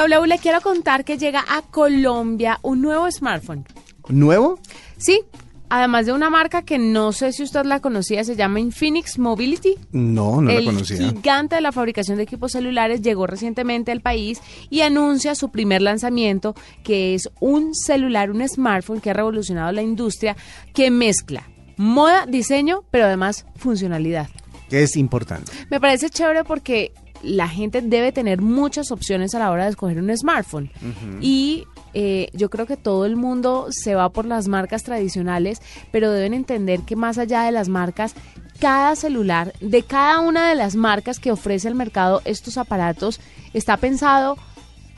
W le quiero contar que llega a Colombia un nuevo smartphone. ¿Nuevo? Sí, además de una marca que no sé si usted la conocía, se llama Infinix Mobility. No, no el la conocía. gigante de la fabricación de equipos celulares llegó recientemente al país y anuncia su primer lanzamiento, que es un celular, un smartphone que ha revolucionado la industria, que mezcla moda, diseño, pero además funcionalidad. Que es importante. Me parece chévere porque la gente debe tener muchas opciones a la hora de escoger un smartphone. Y eh, yo creo que todo el mundo se va por las marcas tradicionales, pero deben entender que más allá de las marcas, cada celular de cada una de las marcas que ofrece el mercado estos aparatos está pensado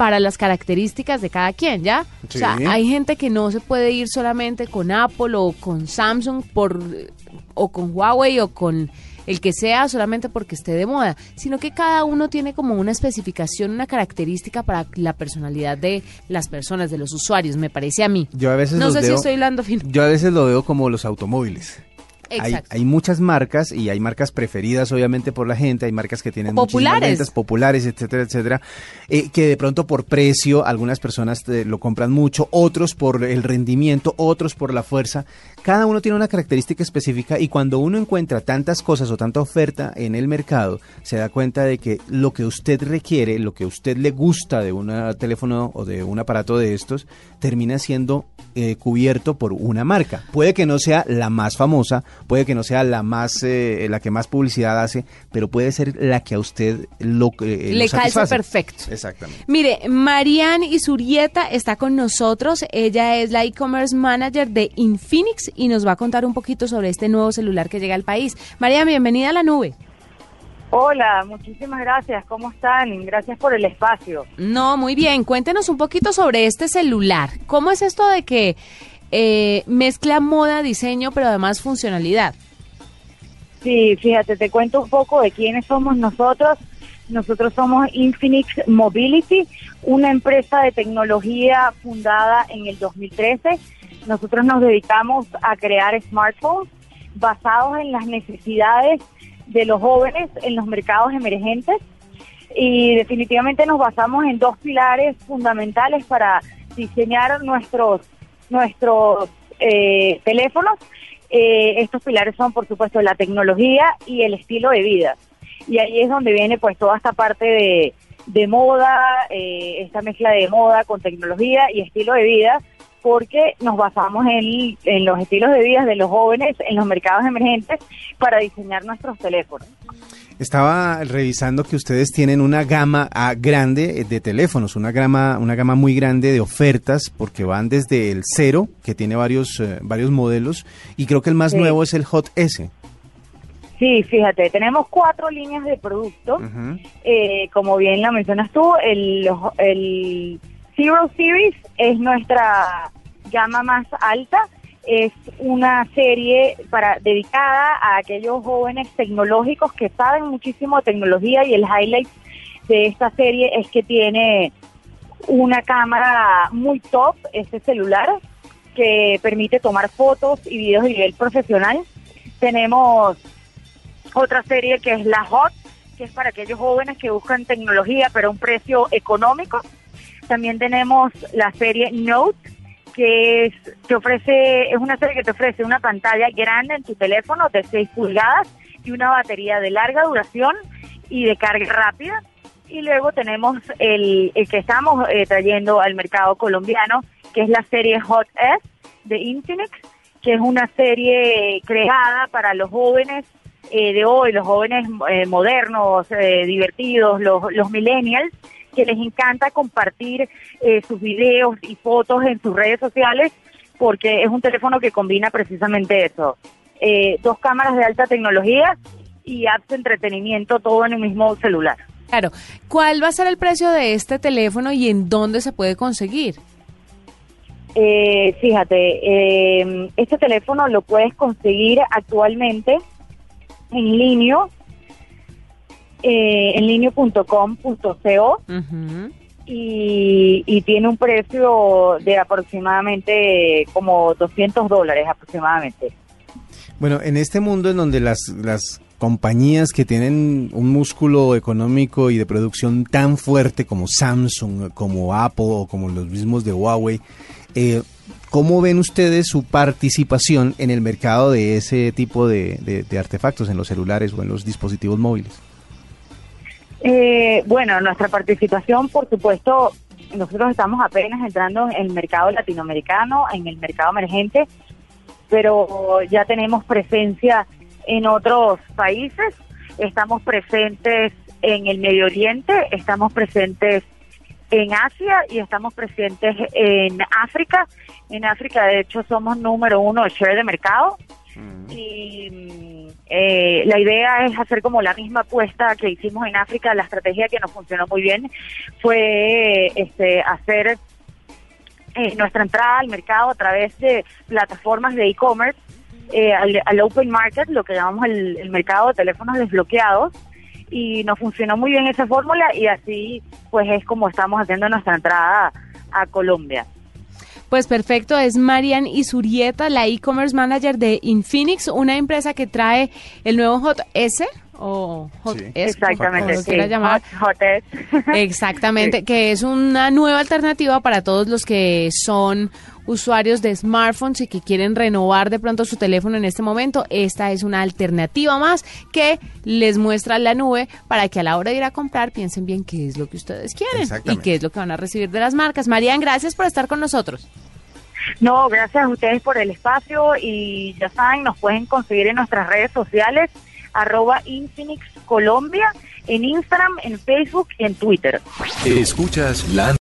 para las características de cada quien, ¿ya? O sea, hay gente que no se puede ir solamente con Apple o con Samsung por o con Huawei o con el que sea solamente porque esté de moda, sino que cada uno tiene como una especificación, una característica para la personalidad de las personas, de los usuarios, me parece a mí. Yo a veces no sé si estoy hablando fino. Yo a veces lo veo como los automóviles. Hay, muchas marcas y hay marcas preferidas obviamente por la gente, hay marcas que tienen Populares. ventas, populares, etcétera, etcétera, eh, que de pronto por precio algunas personas te- lo compran mucho, otros por el rendimiento, otros por la fuerza. Cada uno tiene una característica específica y cuando uno encuentra tantas cosas o tanta oferta en el mercado, se da cuenta de que lo que usted requiere, lo que usted le gusta de un teléfono o de un aparato de estos, termina siendo eh, cubierto por una marca. Puede que no sea la más famosa, puede que no sea la más eh, la que más publicidad hace, pero puede ser la que a usted lo eh, Le lo calza perfecto. Exactamente. Mire, Marianne Isurieta está con nosotros. Ella es la e-commerce manager de Infinix y nos va a contar un poquito sobre este nuevo celular que llega al país. Marianne, bienvenida a la nube. Hola, muchísimas gracias. ¿Cómo están? Gracias por el espacio. No, muy bien. Cuéntenos un poquito sobre este celular. ¿Cómo es esto de que eh, mezcla moda, diseño, pero además funcionalidad? Sí, fíjate, te cuento un poco de quiénes somos nosotros. Nosotros somos Infinix Mobility, una empresa de tecnología fundada en el 2013. Nosotros nos dedicamos a crear smartphones basados en las necesidades de los jóvenes en los mercados emergentes y definitivamente nos basamos en dos pilares fundamentales para diseñar nuestros nuestros eh, teléfonos. Eh, estos pilares son, por supuesto, la tecnología y el estilo de vida. Y ahí es donde viene pues toda esta parte de, de moda, eh, esta mezcla de moda con tecnología y estilo de vida, porque nos basamos en, en los estilos de vida de los jóvenes en los mercados emergentes para diseñar nuestros teléfonos. Estaba revisando que ustedes tienen una gama ah, grande de teléfonos, una gama, una gama muy grande de ofertas, porque van desde el cero, que tiene varios, eh, varios modelos, y creo que el más Sí. nuevo es el Hot S. Sí, fíjate, tenemos cuatro líneas de producto. Ujú. Eh, como bien lo mencionas tú, el, el Zero Series es nuestra gama más alta. Es una serie para dedicada a aquellos jóvenes tecnológicos que saben muchísimo de tecnología y el highlight de esta serie es que tiene una cámara muy top, este celular, que permite tomar fotos y videos de nivel profesional. Tenemos otra serie que es la Hot, que es para aquellos jóvenes que buscan tecnología pero a un precio económico. También tenemos la serie Note, que es, te ofrece, es una serie que te ofrece una pantalla grande en tu teléfono de 6 pulgadas y una batería de larga duración y de carga rápida. Y luego tenemos el, el que estamos eh, trayendo al mercado colombiano, que es la serie Hot S de Infinix, que es una serie creada para los jóvenes eh, de hoy, los jóvenes eh, modernos, eh, divertidos, los, los millennials, que les encanta compartir eh, sus videos y fotos en sus redes sociales, porque es un teléfono que combina precisamente eso. Eh, dos cámaras de alta tecnología y apps de entretenimiento, todo en el mismo celular. Claro. ¿Cuál va a ser el precio de este teléfono y en dónde se puede conseguir? Eh, fíjate, eh, este teléfono lo puedes conseguir actualmente en línea, eh, y, y tiene un precio de aproximadamente como 200 dólares aproximadamente. Bueno, en este mundo en donde las, las compañías que tienen un músculo económico y de producción tan fuerte como Samsung, como Apple o como los mismos de Huawei, eh, ¿cómo ven ustedes su participación en el mercado de ese tipo de, artefactos en los celulares o en los dispositivos móviles? Eh, bueno, nuestra participación, por supuesto, nosotros estamos apenas entrando en el mercado latinoamericano, en el mercado emergente, pero ya tenemos presencia en otros países, estamos presentes en el Medio Oriente, estamos presentes en Asia y estamos presentes en África. En África, de hecho, somos número uno de share de mercado. Mm. Y eh, la idea es hacer como la misma apuesta que hicimos en África. La estrategia que nos funcionó muy bien fue este, hacer eh, nuestra entrada al mercado a través de plataformas de e-commerce eh, al, open market, lo que llamamos el, mercado de teléfonos desbloqueados, y nos funcionó muy bien esa fórmula y así pues es como estamos haciendo nuestra entrada a Colombia. Pues perfecto, es Marian Isurieta, la e-commerce manager de Infinix, una empresa que trae el nuevo Hot S o Hot S, exactamente, como llamar. Hot, S. Exactamente, que es una nueva alternativa para todos los que son usuarios de smartphones y que quieren renovar de pronto su teléfono en este momento, esta es una alternativa más que les muestra la nube para que a la hora de ir a comprar piensen bien qué es lo que ustedes quieren y qué es lo que van a recibir de las marcas. Marian, gracias por estar con nosotros. No, gracias a ustedes por el espacio y ya saben, nos pueden conseguir en nuestras redes sociales arroba Infinix Colombia, en Instagram, en Facebook y en Twitter. Escuchas la